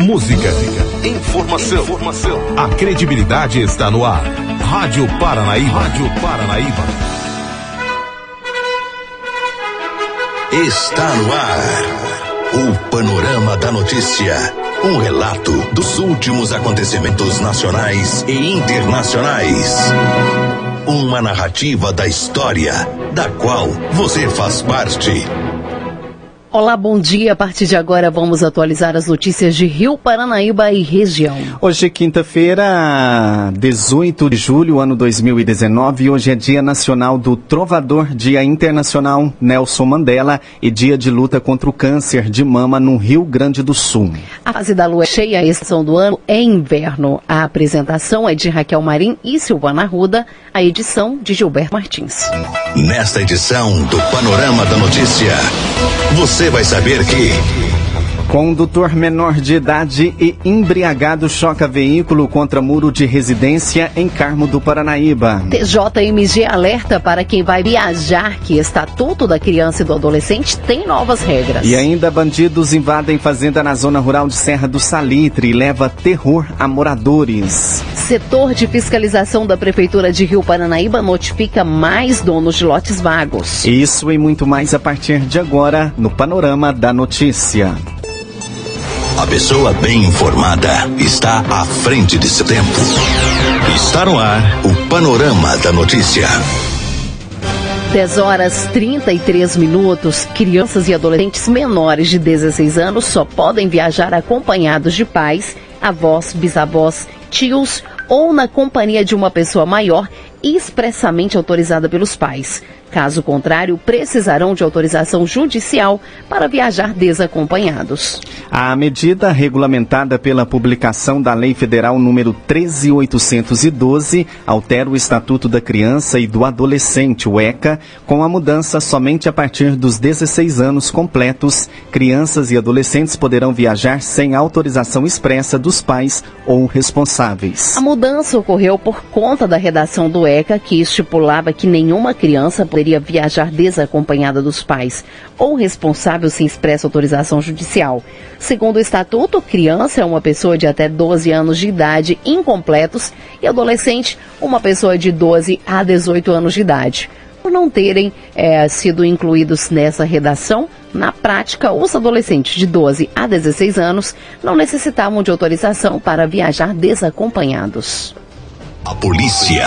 Música, informação, informação. A credibilidade está no ar. Rádio Paranaíba. Rádio Paranaíba. Está no ar. O Panorama da Notícia. Um relato dos últimos acontecimentos nacionais e internacionais. Uma narrativa da história, da qual você faz parte. Olá, bom dia. A partir de agora vamos atualizar as notícias de Rio Paranaíba e região. Hoje, quinta-feira, 18 de julho, ano 2019. Hoje é Dia Nacional do Trovador, Dia Internacional Nelson Mandela e Dia de Luta contra o Câncer de Mama no Rio Grande do Sul. A fase da lua é cheia, a estação do ano é inverno. A apresentação é de Raquel Marim e Silvana Ruda, a edição de Gilberto Martins. Nesta edição do Panorama da Notícia, você você vai saber que. Condutor menor de idade e embriagado choca veículo contra muro de residência em Carmo do Paranaíba. TJMG alerta para quem vai viajar que Estatuto da Criança e do Adolescente tem novas regras. E ainda bandidos invadem fazenda na zona rural de Serra do Salitre e leva terror a moradores. Setor de fiscalização da Prefeitura de Rio Paranaíba notifica mais donos de lotes vagos. Isso e muito mais a partir de agora no Panorama da Notícia. A pessoa bem informada está à frente de seu tempo. Está no ar o Panorama da Notícia. 10 horas 33 minutos. Crianças e adolescentes menores de 16 anos só podem viajar acompanhados de pais, avós, bisavós, tios ou na companhia de uma pessoa maior expressamente autorizada pelos pais. Caso contrário, precisarão de autorização judicial para viajar desacompanhados. A medida regulamentada pela publicação da Lei Federal número 13812 altera o Estatuto da Criança e do Adolescente, o ECA, com a mudança somente a partir dos 16 anos completos, crianças e adolescentes poderão viajar sem autorização expressa dos pais ou responsáveis. A mudança ocorreu por conta da redação do ECA, que estipulava que nenhuma criança poderia viajar desacompanhada dos pais ou responsável sem expressa autorização judicial. Segundo o estatuto, criança é uma pessoa de até 12 anos de idade incompletos e adolescente, uma pessoa de 12 a 18 anos de idade. Por não terem é, sido incluídos nessa redação, na prática, os adolescentes de 12 a 16 anos não necessitavam de autorização para viajar desacompanhados. A polícia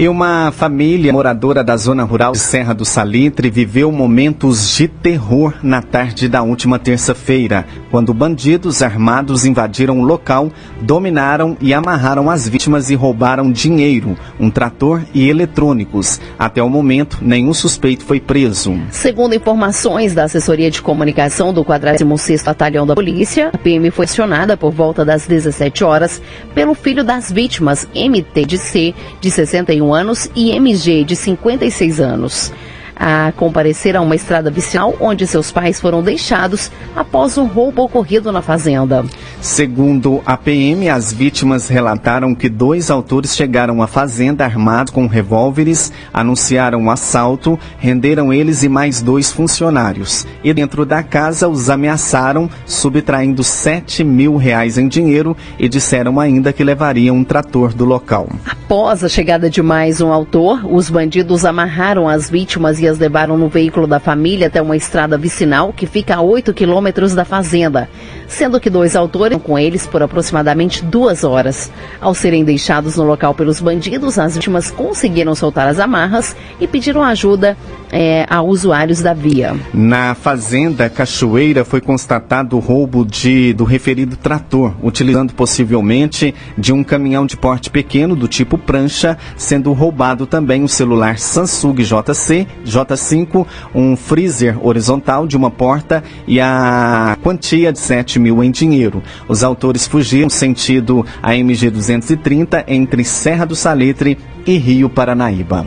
E uma família moradora da zona rural de Serra do Salitre viveu momentos de terror na tarde da última terça-feira, quando bandidos armados invadiram o local, dominaram e amarraram as vítimas e roubaram dinheiro, um trator e eletrônicos. Até o momento, nenhum suspeito foi preso. Segundo informações da assessoria de comunicação do 46º Batalhão da Polícia, a PM foi acionada por volta das 17 horas pelo filho das vítimas, MT de C, de 61 anos e MG, de 56 anos a comparecer a uma estrada vicinal onde seus pais foram deixados após um roubo ocorrido na fazenda. Segundo a PM, as vítimas relataram que dois autores chegaram à fazenda armados com revólveres, anunciaram um assalto, renderam eles e mais dois funcionários. E dentro da casa os ameaçaram, subtraindo 7 mil reais em dinheiro e disseram ainda que levariam um trator do local. Após a chegada de mais um autor, os bandidos amarraram as vítimas e levaram no veículo da família até uma estrada vicinal que fica a 8 quilômetros da fazenda, sendo que dois autores com eles por aproximadamente duas horas. Ao serem deixados no local pelos bandidos, as vítimas conseguiram soltar as amarras e pediram ajuda é, a usuários da via. Na fazenda Cachoeira foi constatado o roubo de, do referido trator, utilizando possivelmente de um caminhão de porte pequeno do tipo prancha, sendo roubado também o celular Samsung JC, J5, um freezer horizontal de uma porta e a quantia de 7 mil em dinheiro. Os autores fugiram sentido a MG 230 entre Serra do Salitre e Rio Paranaíba.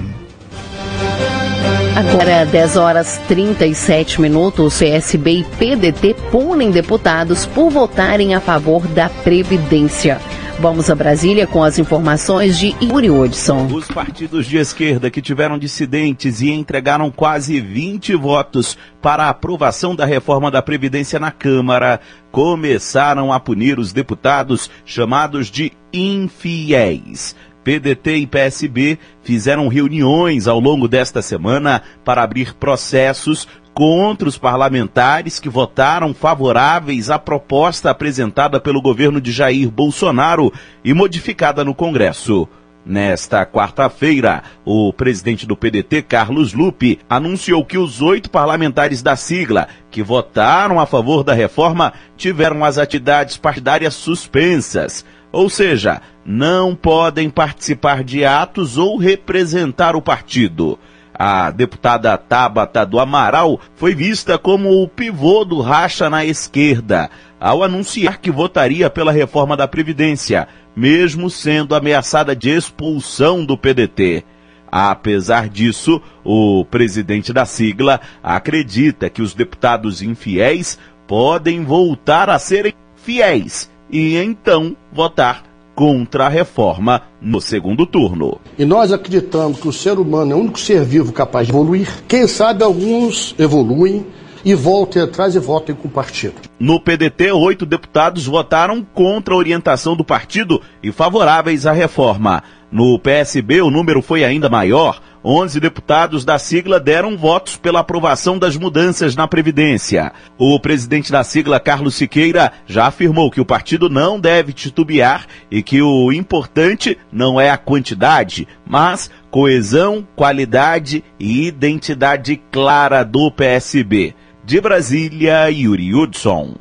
Agora, 10 horas 37 minutos, CSB e PDT punem deputados por votarem a favor da Previdência. Vamos a Brasília com as informações de Yuri Odson. Os partidos de esquerda que tiveram dissidentes e entregaram quase 20 votos para a aprovação da reforma da Previdência na Câmara começaram a punir os deputados chamados de infiéis. PDT e PSB fizeram reuniões ao longo desta semana para abrir processos contra os parlamentares que votaram favoráveis à proposta apresentada pelo governo de Jair Bolsonaro e modificada no Congresso. Nesta quarta-feira, o presidente do PDT, Carlos Lupe, anunciou que os oito parlamentares da sigla que votaram a favor da reforma tiveram as atividades partidárias suspensas, ou seja, não podem participar de atos ou representar o partido. A deputada Tabata do Amaral foi vista como o pivô do racha na esquerda, ao anunciar que votaria pela reforma da Previdência, mesmo sendo ameaçada de expulsão do PDT. Apesar disso, o presidente da sigla acredita que os deputados infiéis podem voltar a serem fiéis e então votar contra a reforma no segundo turno. E nós acreditamos que o ser humano é o único ser vivo capaz de evoluir. Quem sabe alguns evoluem e voltem atrás e votem com o partido. No PDT, oito deputados votaram contra a orientação do partido e favoráveis à reforma. No PSB, o número foi ainda maior. 11 deputados da sigla deram votos pela aprovação das mudanças na Previdência. O presidente da sigla, Carlos Siqueira, já afirmou que o partido não deve titubear e que o importante não é a quantidade, mas coesão, qualidade e identidade clara do PSB. De Brasília, Yuri Hudson.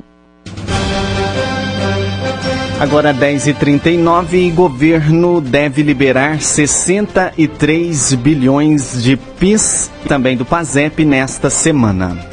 Agora 10h39 e governo deve liberar 63 bilhões de PIS, também do PASEP, nesta semana.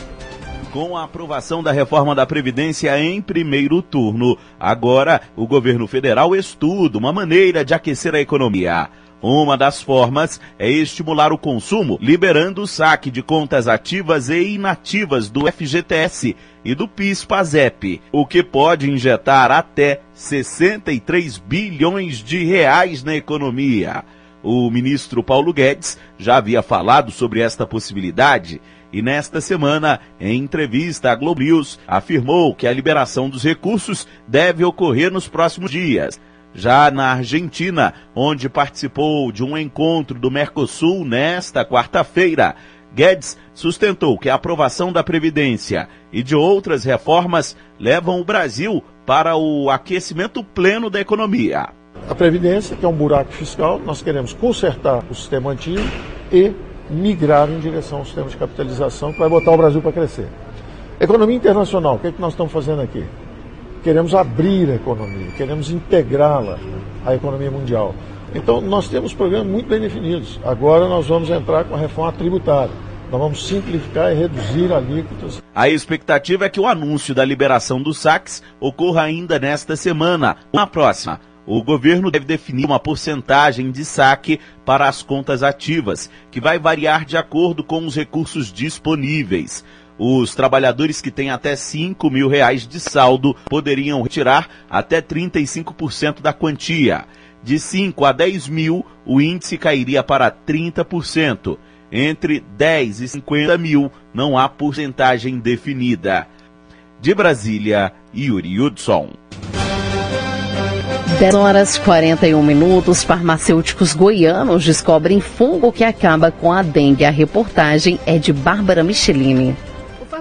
Com a aprovação da reforma da Previdência em primeiro turno, agora o governo federal estuda uma maneira de aquecer a economia. Uma das formas é estimular o consumo, liberando o saque de contas ativas e inativas do FGTS e do PIS-PASEP, o que pode injetar até 63 bilhões de reais na economia. O ministro Paulo Guedes já havia falado sobre esta possibilidade e nesta semana, em entrevista à Globo News, afirmou que a liberação dos recursos deve ocorrer nos próximos dias já na Argentina, onde participou de um encontro do Mercosul nesta quarta-feira. Guedes sustentou que a aprovação da Previdência e de outras reformas levam o Brasil para o aquecimento pleno da economia. A Previdência, que é um buraco fiscal, nós queremos consertar o sistema antigo e migrar em direção ao sistema de capitalização que vai botar o Brasil para crescer. Economia internacional, o que, é que nós estamos fazendo aqui? Queremos abrir a economia, queremos integrá-la à economia mundial. Então, nós temos programas muito bem definidos. Agora nós vamos entrar com a reforma tributária. Nós vamos simplificar e reduzir alíquotas. A expectativa é que o anúncio da liberação dos saques ocorra ainda nesta semana. Na próxima, o governo deve definir uma porcentagem de saque para as contas ativas, que vai variar de acordo com os recursos disponíveis. Os trabalhadores que têm até 5 mil reais de saldo poderiam retirar até 35% da quantia. De 5 a 10 mil, o índice cairia para 30%. Entre 10 e 50 mil, não há porcentagem definida. De Brasília, Yuri Hudson. 10 horas 41 minutos, farmacêuticos goianos descobrem fungo que acaba com a dengue. A reportagem é de Bárbara Michelini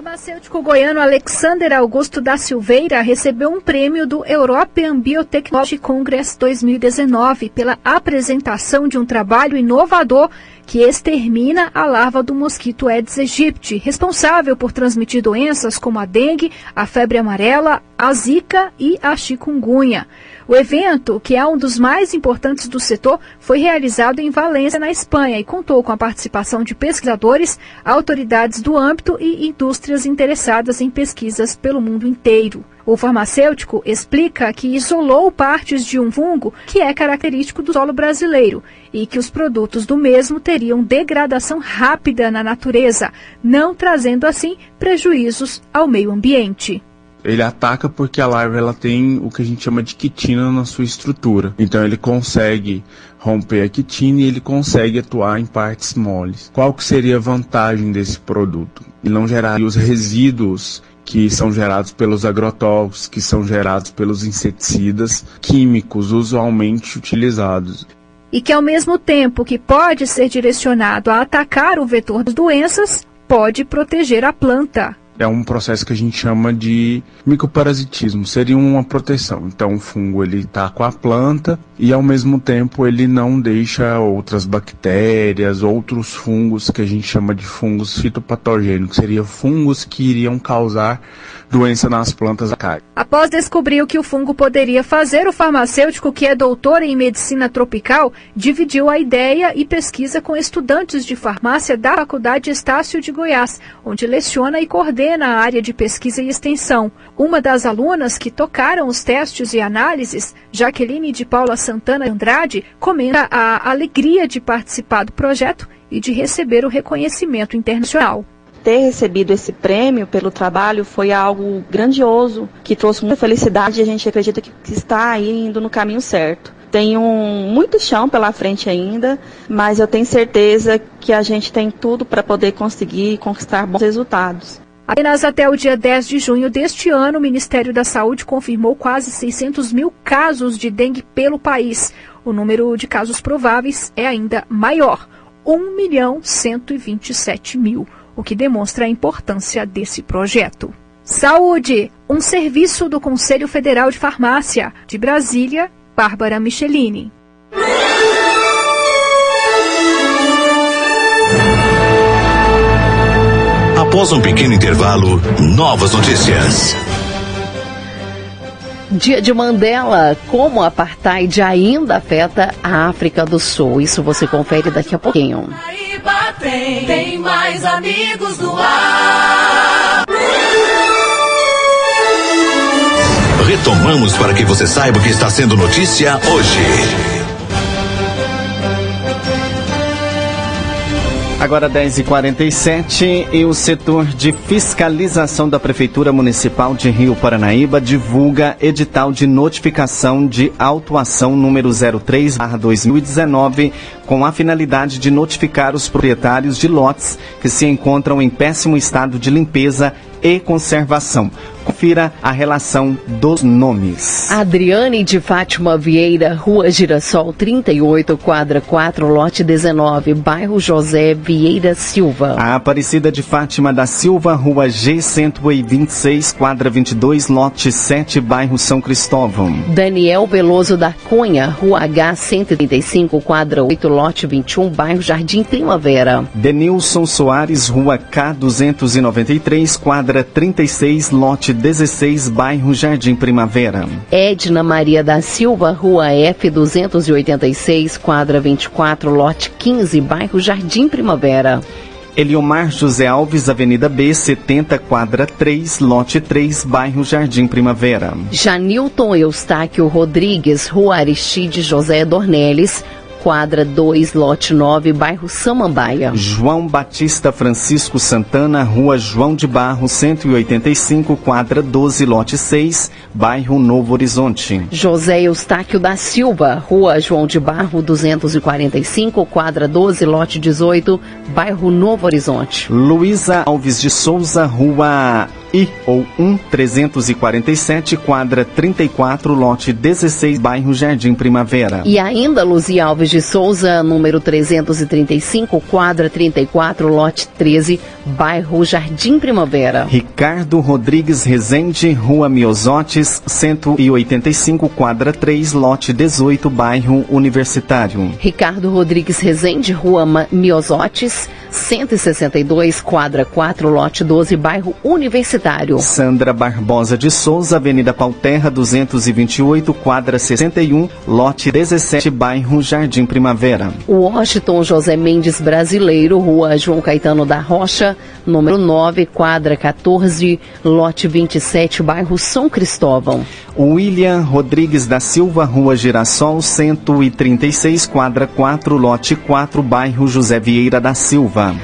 farmacêutico goiano Alexander Augusto da Silveira recebeu um prêmio do European Biotechnology Congress 2019 pela apresentação de um trabalho inovador que extermina a larva do mosquito Aedes aegypti, responsável por transmitir doenças como a dengue, a febre amarela, a zika e a chikungunya. O evento, que é um dos mais importantes do setor, foi realizado em Valência, na Espanha, e contou com a participação de pesquisadores, autoridades do âmbito e indústrias interessadas em pesquisas pelo mundo inteiro. O farmacêutico explica que isolou partes de um fungo que é característico do solo brasileiro e que os produtos do mesmo teriam degradação rápida na natureza, não trazendo assim prejuízos ao meio ambiente. Ele ataca porque a larva ela tem o que a gente chama de quitina na sua estrutura. Então ele consegue romper a quitina e ele consegue atuar em partes moles. Qual que seria a vantagem desse produto? Ele não gerar os resíduos que são gerados pelos agrotóxicos, que são gerados pelos inseticidas químicos usualmente utilizados. E que ao mesmo tempo que pode ser direcionado a atacar o vetor das doenças, pode proteger a planta é um processo que a gente chama de micoparasitismo, seria uma proteção. Então o fungo ele está com a planta e ao mesmo tempo ele não deixa outras bactérias, outros fungos que a gente chama de fungos fitopatogênicos, seria fungos que iriam causar doença nas plantas acai. Após descobrir o que o fungo poderia fazer, o farmacêutico, que é doutor em medicina tropical, dividiu a ideia e pesquisa com estudantes de farmácia da Faculdade Estácio de Goiás, onde leciona e coordena a área de pesquisa e extensão. Uma das alunas que tocaram os testes e análises, Jaqueline de Paula Santana Andrade, comenta a alegria de participar do projeto e de receber o reconhecimento internacional ter recebido esse prêmio pelo trabalho foi algo grandioso, que trouxe muita felicidade e a gente acredita que está indo no caminho certo. Tenho muito chão pela frente ainda, mas eu tenho certeza que a gente tem tudo para poder conseguir conquistar bons resultados. Apenas até o dia 10 de junho deste ano, o Ministério da Saúde confirmou quase 600 mil casos de dengue pelo país. O número de casos prováveis é ainda maior, 1 milhão 127 mil o que demonstra a importância desse projeto. Saúde, um serviço do Conselho Federal de Farmácia, de Brasília, Bárbara Michelini. Após um pequeno intervalo, novas notícias. Dia de Mandela, como o apartheid ainda afeta a África do Sul. Isso você confere daqui a pouquinho. Tem, tem mais amigos no ar. Retomamos para que você saiba o que está sendo notícia hoje. Agora 10h47 e o setor de fiscalização da Prefeitura Municipal de Rio Paranaíba divulga edital de notificação de autuação número 03-2019 com a finalidade de notificar os proprietários de lotes que se encontram em péssimo estado de limpeza e conservação. Confira a relação dos nomes. Adriane de Fátima Vieira, Rua Girassol 38, quadra 4, lote 19, bairro José Vieira Silva. A Aparecida de Fátima da Silva, Rua G126, quadra 22, lote 7, bairro São Cristóvão. Daniel Veloso da Cunha, Rua H135, quadra 8, lote 21, bairro Jardim Primavera. Denilson Soares, Rua K293, quadra 36, lote 16, bairro Jardim Primavera. Edna Maria da Silva, rua F286, quadra 24, lote 15, bairro Jardim Primavera. Eliomar José Alves, Avenida B, 70, quadra 3, lote 3, bairro Jardim Primavera. Janilton Eustáquio Rodrigues, Rua Aristide José Dornelles, quadra 2, lote 9, bairro Samambaia. João Batista Francisco Santana, rua João de Barro, 185, quadra 12, lote 6, bairro Novo Horizonte. José Eustáquio da Silva, rua João de Barro, 245, quadra 12, lote 18, bairro Novo Horizonte. Luísa Alves de Souza, rua I ou 1 347, quadra 34, lote 16, bairro Jardim Primavera. E ainda Luzia Alves de Souza, número 335, quadra 34, lote 13, bairro Jardim Primavera. Ricardo Rodrigues Rezende, Rua Miosotes, 185, quadra 3, lote 18, bairro Universitário. Ricardo Rodrigues Rezende, Rua Miosotes, 162, quadra 4, lote 12, bairro Universitário. Sandra Barbosa de Souza, Avenida Pauterra, 228, quadra 61, lote 17, bairro Jardim Primavera. Washington José Mendes Brasileiro, Rua João Caetano da Rocha, número 9, quadra 14, lote 27, bairro São Cristóvão. William Rodrigues da Silva, Rua Girassol, 136, quadra 4, lote 4, bairro José Vieira da Silva.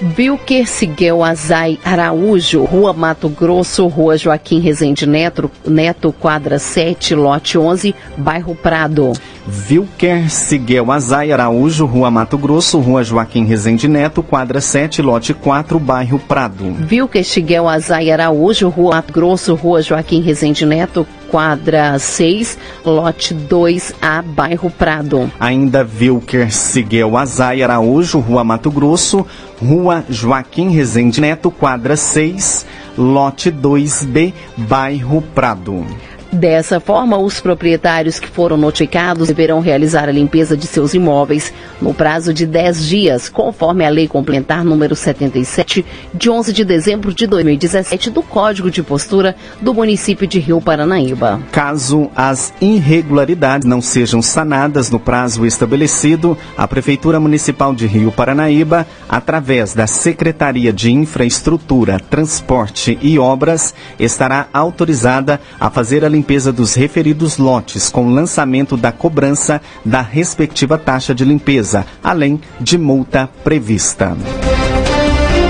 Vilker Siguel Azai Araújo, Rua Mato Grosso, Rua Joaquim Rezende Neto, Neto, quadra 7, lote 11, bairro Prado. Vilker Siguel Azai Araújo, Rua Mato Grosso, Rua Joaquim Rezende Neto, quadra 7, lote 4, bairro Prado. Vilker Siguel Azai Araújo, Rua Mato Grosso, Rua Joaquim Rezende Neto, quadra 6, lote 2A, bairro Prado. Ainda Vilker Siguel Azai Araújo, Rua Mato Grosso, Rua Joaquim Rezende Neto, quadra 6, lote 2B, bairro Prado. Dessa forma, os proprietários que foram notificados deverão realizar a limpeza de seus imóveis no prazo de 10 dias, conforme a Lei Complementar número 77, de 11 de dezembro de 2017, do Código de Postura do município de Rio Paranaíba. Caso as irregularidades não sejam sanadas no prazo estabelecido, a Prefeitura Municipal de Rio Paranaíba, através da Secretaria de Infraestrutura, Transporte e Obras, estará autorizada a fazer a limpeza limpeza dos referidos lotes com lançamento da cobrança da respectiva taxa de limpeza, além de multa prevista.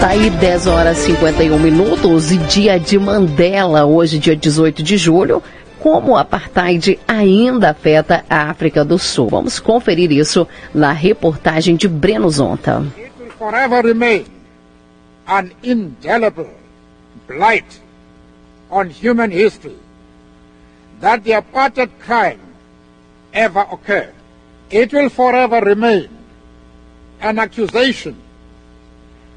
Tá aí 10 horas e 51 minutos e dia de Mandela, hoje dia 18 de julho. Como o apartheid ainda afeta a África do Sul. Vamos conferir isso na reportagem de Breno Zonta. It will forever remain an indelible blight on human history that the apartheid crime ever occurred. It will forever remain an accusation,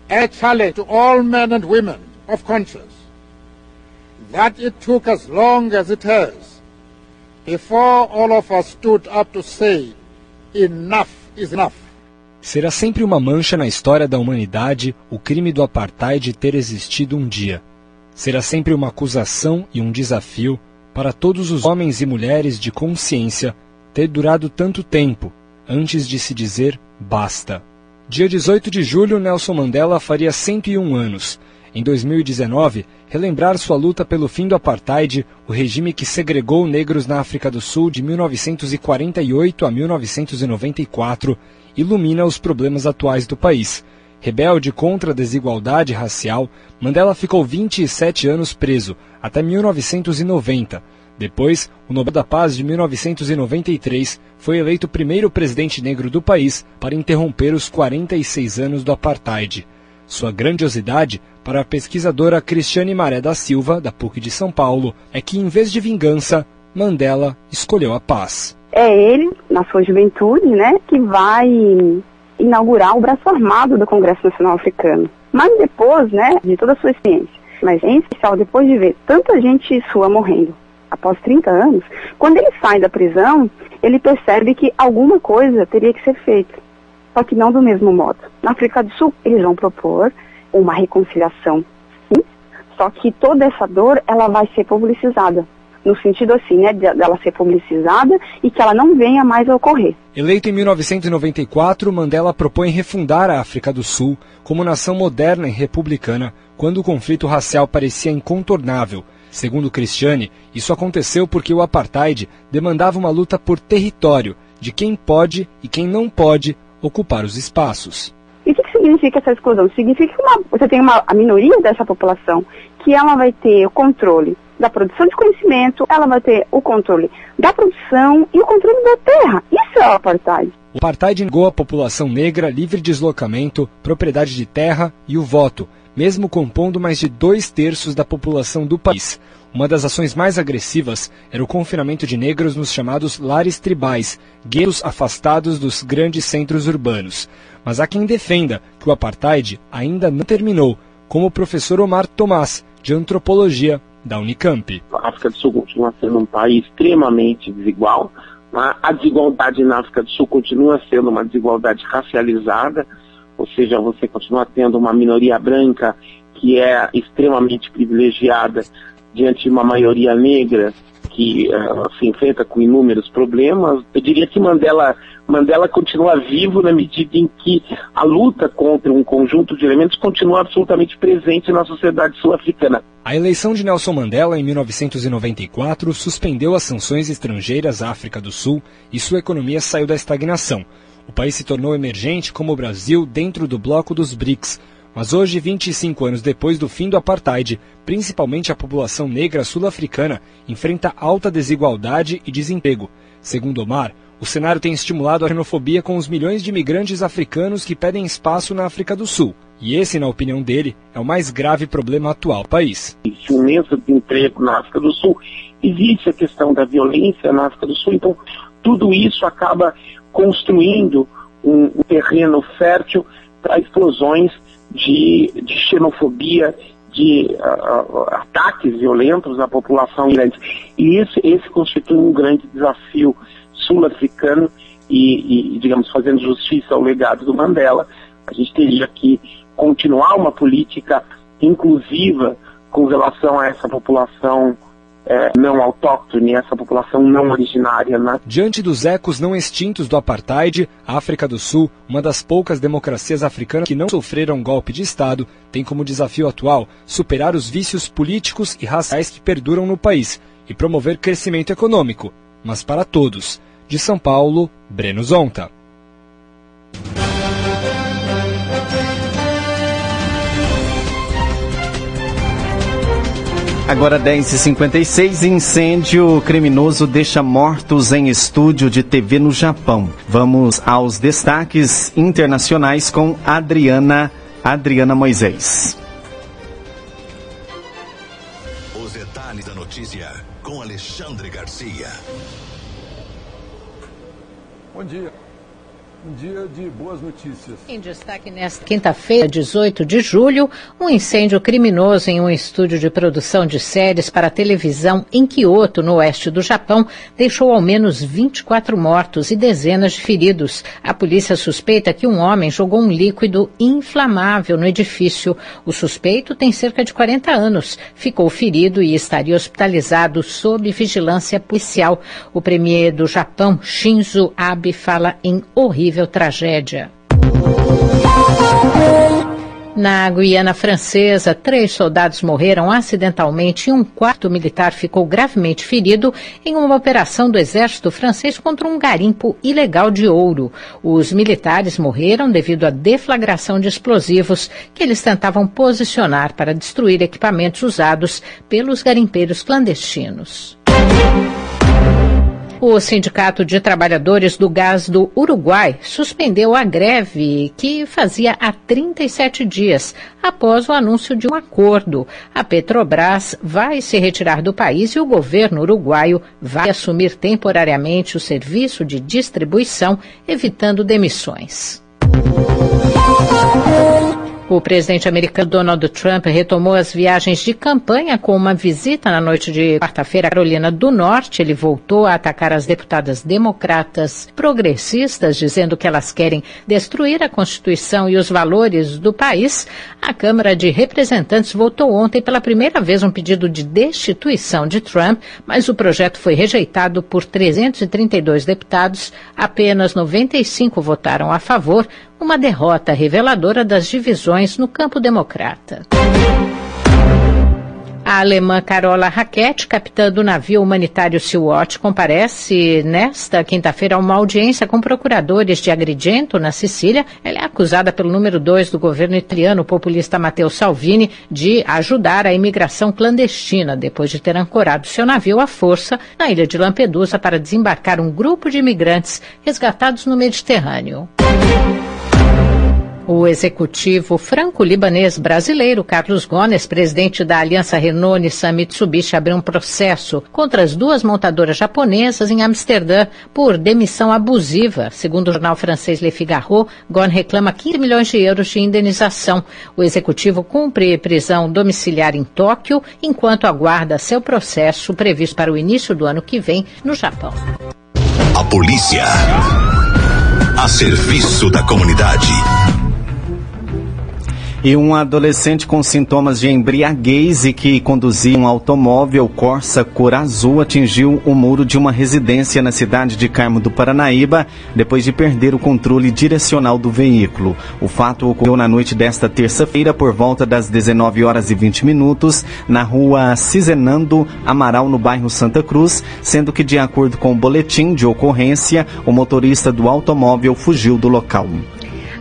a challenge to all men and women of conscience that it took as long as it has before all of us stood up to say enough is enough. Será sempre uma mancha na história da humanidade o crime do apartheid ter existido um dia. Será sempre uma acusação e um desafio para todos os homens e mulheres de consciência ter durado tanto tempo antes de se dizer basta. Dia 18 de julho, Nelson Mandela faria 101 anos. Em 2019, relembrar sua luta pelo fim do apartheid, o regime que segregou negros na África do Sul de 1948 a 1994, ilumina os problemas atuais do país. Rebelde contra a desigualdade racial, Mandela ficou 27 anos preso, até 1990. Depois, o Nobel da Paz de 1993 foi eleito o primeiro presidente negro do país para interromper os 46 anos do apartheid. Sua grandiosidade, para a pesquisadora Cristiane Maré da Silva, da PUC de São Paulo, é que, em vez de vingança, Mandela escolheu a paz. É ele, na sua juventude, né, que vai inaugurar o braço armado do Congresso Nacional Africano. Mas depois, né, de toda a sua experiência, mas em especial depois de ver tanta gente sua morrendo, após 30 anos, quando ele sai da prisão, ele percebe que alguma coisa teria que ser feita, só que não do mesmo modo. Na África do Sul, eles vão propor uma reconciliação, sim, só que toda essa dor, ela vai ser publicizada no sentido assim, né, dela ser publicizada e que ela não venha mais a ocorrer. Eleito em 1994, Mandela propõe refundar a África do Sul como nação moderna e republicana, quando o conflito racial parecia incontornável. Segundo Cristiane, isso aconteceu porque o apartheid demandava uma luta por território, de quem pode e quem não pode ocupar os espaços. E o que, significa essa exclusão? Significa que uma, você tem uma, a minoria dessa população que ela vai ter o controle da produção de conhecimento, ela vai ter o controle da produção e o controle da terra. Isso é o apartheid. O apartheid negou à população negra livre deslocamento, propriedade de terra e o voto, mesmo compondo mais de dois terços da população do país. Uma das ações mais agressivas era o confinamento de negros nos chamados lares tribais, guetos afastados dos grandes centros urbanos. Mas há quem defenda que o apartheid ainda não terminou, como o professor Omar Tomás, de antropologia da Unicamp. A África do Sul continua sendo um país extremamente desigual. Né? A desigualdade na África do Sul continua sendo uma desigualdade racializada, ou seja, você continua tendo uma minoria branca que é extremamente privilegiada diante de uma maioria negra que uh, se enfrenta com inúmeros problemas. Eu diria que Mandela, Mandela continua vivo na medida em que a luta contra um conjunto de elementos continua absolutamente presente na sociedade sul-africana. A eleição de Nelson Mandela em 1994 suspendeu as sanções estrangeiras à África do Sul e sua economia saiu da estagnação. O país se tornou emergente como o Brasil dentro do bloco dos BRICS, Mas hoje, 25 anos depois do fim do apartheid, principalmente a população negra sul-africana enfrenta alta desigualdade e desemprego. Segundo Omar, o cenário tem estimulado a xenofobia com os milhões de imigrantes africanos que pedem espaço na África do Sul. E esse, na opinião dele, é o mais grave problema atual do país. Um imenso desemprego na África do Sul, existe a questão da violência na África do Sul, então tudo isso acaba construindo um terreno fértil para explosões de, de xenofobia, de uh, ataques violentos à população irante. E esse, esse constitui um grande desafio sul-africano e, e, digamos, fazendo justiça ao legado do Mandela, a gente teria que continuar uma política inclusiva com relação a essa população é, não autóctone, essa população não originária. Né? Diante dos ecos não extintos do apartheid, a África do Sul, uma das poucas democracias africanas que não sofreram golpe de Estado, tem como desafio atual superar os vícios políticos e raciais que perduram no país e promover crescimento econômico, mas para todos. De São Paulo, Breno Zonta. Agora 10h56, incêndio criminoso deixa mortos em estúdio de TV no Japão. Vamos aos destaques internacionais com Adriana, Adriana Moisés. Os detalhes da notícia com Alexandre Garcia. Bom dia. Um dia de boas notícias. Em destaque nesta quinta-feira, 18 de julho, um incêndio criminoso em um estúdio de produção de séries para televisão em Kyoto, no oeste do Japão, deixou ao menos 24 mortos e dezenas de feridos. A polícia suspeita que um homem jogou um líquido inflamável no edifício. O suspeito tem cerca de 40 anos, ficou ferido e estaria hospitalizado sob vigilância policial. O premier do Japão, Shinzo Abe, fala em horrível tragédia. Na Guiana Francesa, três soldados morreram acidentalmente e um quarto militar ficou gravemente ferido em uma operação do exército francês contra um garimpo ilegal de ouro. Os militares morreram devido à deflagração de explosivos que eles tentavam posicionar para destruir equipamentos usados pelos garimpeiros clandestinos. O Sindicato de Trabalhadores do Gás do Uruguai suspendeu a greve que fazia há 37 dias, após o anúncio de um acordo. A Petrobras vai se retirar do país e o governo uruguaio vai assumir temporariamente o serviço de distribuição, evitando demissões. O presidente americano Donald Trump retomou as viagens de campanha com uma visita na noite de quarta-feira à Carolina do Norte. Ele voltou a atacar as deputadas democratas progressistas, dizendo que elas querem destruir a Constituição e os valores do país. A Câmara de Representantes votou ontem pela primeira vez um pedido de destituição de Trump, mas o projeto foi rejeitado por 332 deputados. Apenas 95 votaram a favor uma derrota reveladora das divisões no campo democrata. A alemã Carola Raquette, capitã do navio humanitário Sea-Watch, comparece nesta quinta-feira a uma audiência com procuradores de Agrigento, na Sicília. Ela é acusada pelo número 2 do governo italiano, o populista Matteo Salvini, de ajudar a imigração clandestina, depois de ter ancorado seu navio à força na ilha de Lampedusa para desembarcar um grupo de imigrantes resgatados no Mediterrâneo. O executivo franco-libanês brasileiro Carlos Gones, presidente da aliança Renault-Nissan Mitsubishi, abriu um processo contra as duas montadoras japonesas em Amsterdã por demissão abusiva. Segundo o jornal francês Le Figaro, Gon reclama 15 milhões de euros de indenização. O executivo cumpre prisão domiciliar em Tóquio enquanto aguarda seu processo previsto para o início do ano que vem no Japão. A polícia a serviço da comunidade. E um adolescente com sintomas de embriaguez e que conduzia um automóvel Corsa cor azul atingiu o muro de uma residência na cidade de Carmo do Paranaíba depois de perder o controle direcional do veículo. O fato ocorreu na noite desta terça-feira por volta das 19 horas e 20 minutos na rua Cizenando Amaral no bairro Santa Cruz, sendo que de acordo com o boletim de ocorrência, o motorista do automóvel fugiu do local.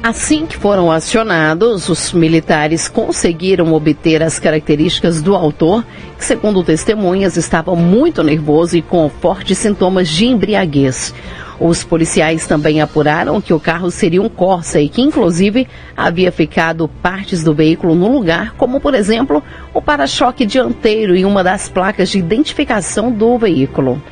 Assim que foram acionados, os militares conseguiram obter as características do autor, que, segundo testemunhas, estava muito nervoso e com fortes sintomas de embriaguez. Os policiais também apuraram que o carro seria um Corsa e que, inclusive, havia ficado partes do veículo no lugar, como, por exemplo, o para-choque dianteiro e uma das placas de identificação do veículo.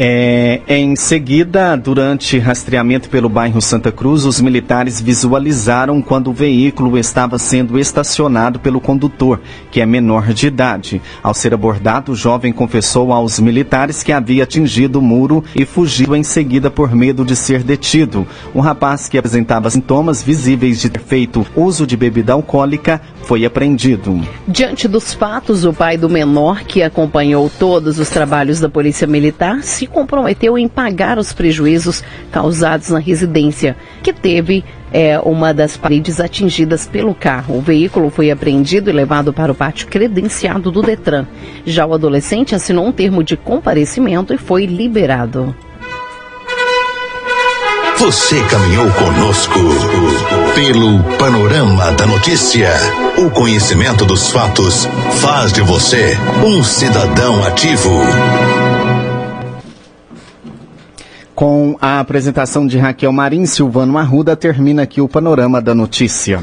É, em seguida, durante rastreamento pelo bairro Santa Cruz, os militares visualizaram quando o veículo estava sendo estacionado pelo condutor, que é menor de idade. Ao ser abordado, o jovem confessou aos militares que havia atingido o muro e fugido em seguida por medo de ser detido. O rapaz, que apresentava sintomas visíveis de ter feito uso de bebida alcoólica, foi apreendido. Diante dos fatos, o pai do menor, que acompanhou todos os trabalhos da Polícia Militar, se comprometeu em pagar os prejuízos causados na residência, que teve é, uma das paredes atingidas pelo carro. O veículo foi apreendido e levado para o pátio credenciado do Detran. Já o adolescente assinou um termo de comparecimento e foi liberado. Você caminhou conosco pelo panorama da notícia. O conhecimento dos fatos faz de você um cidadão ativo. Com a apresentação de Raquel Marim, Silvano Arruda termina aqui o panorama da notícia.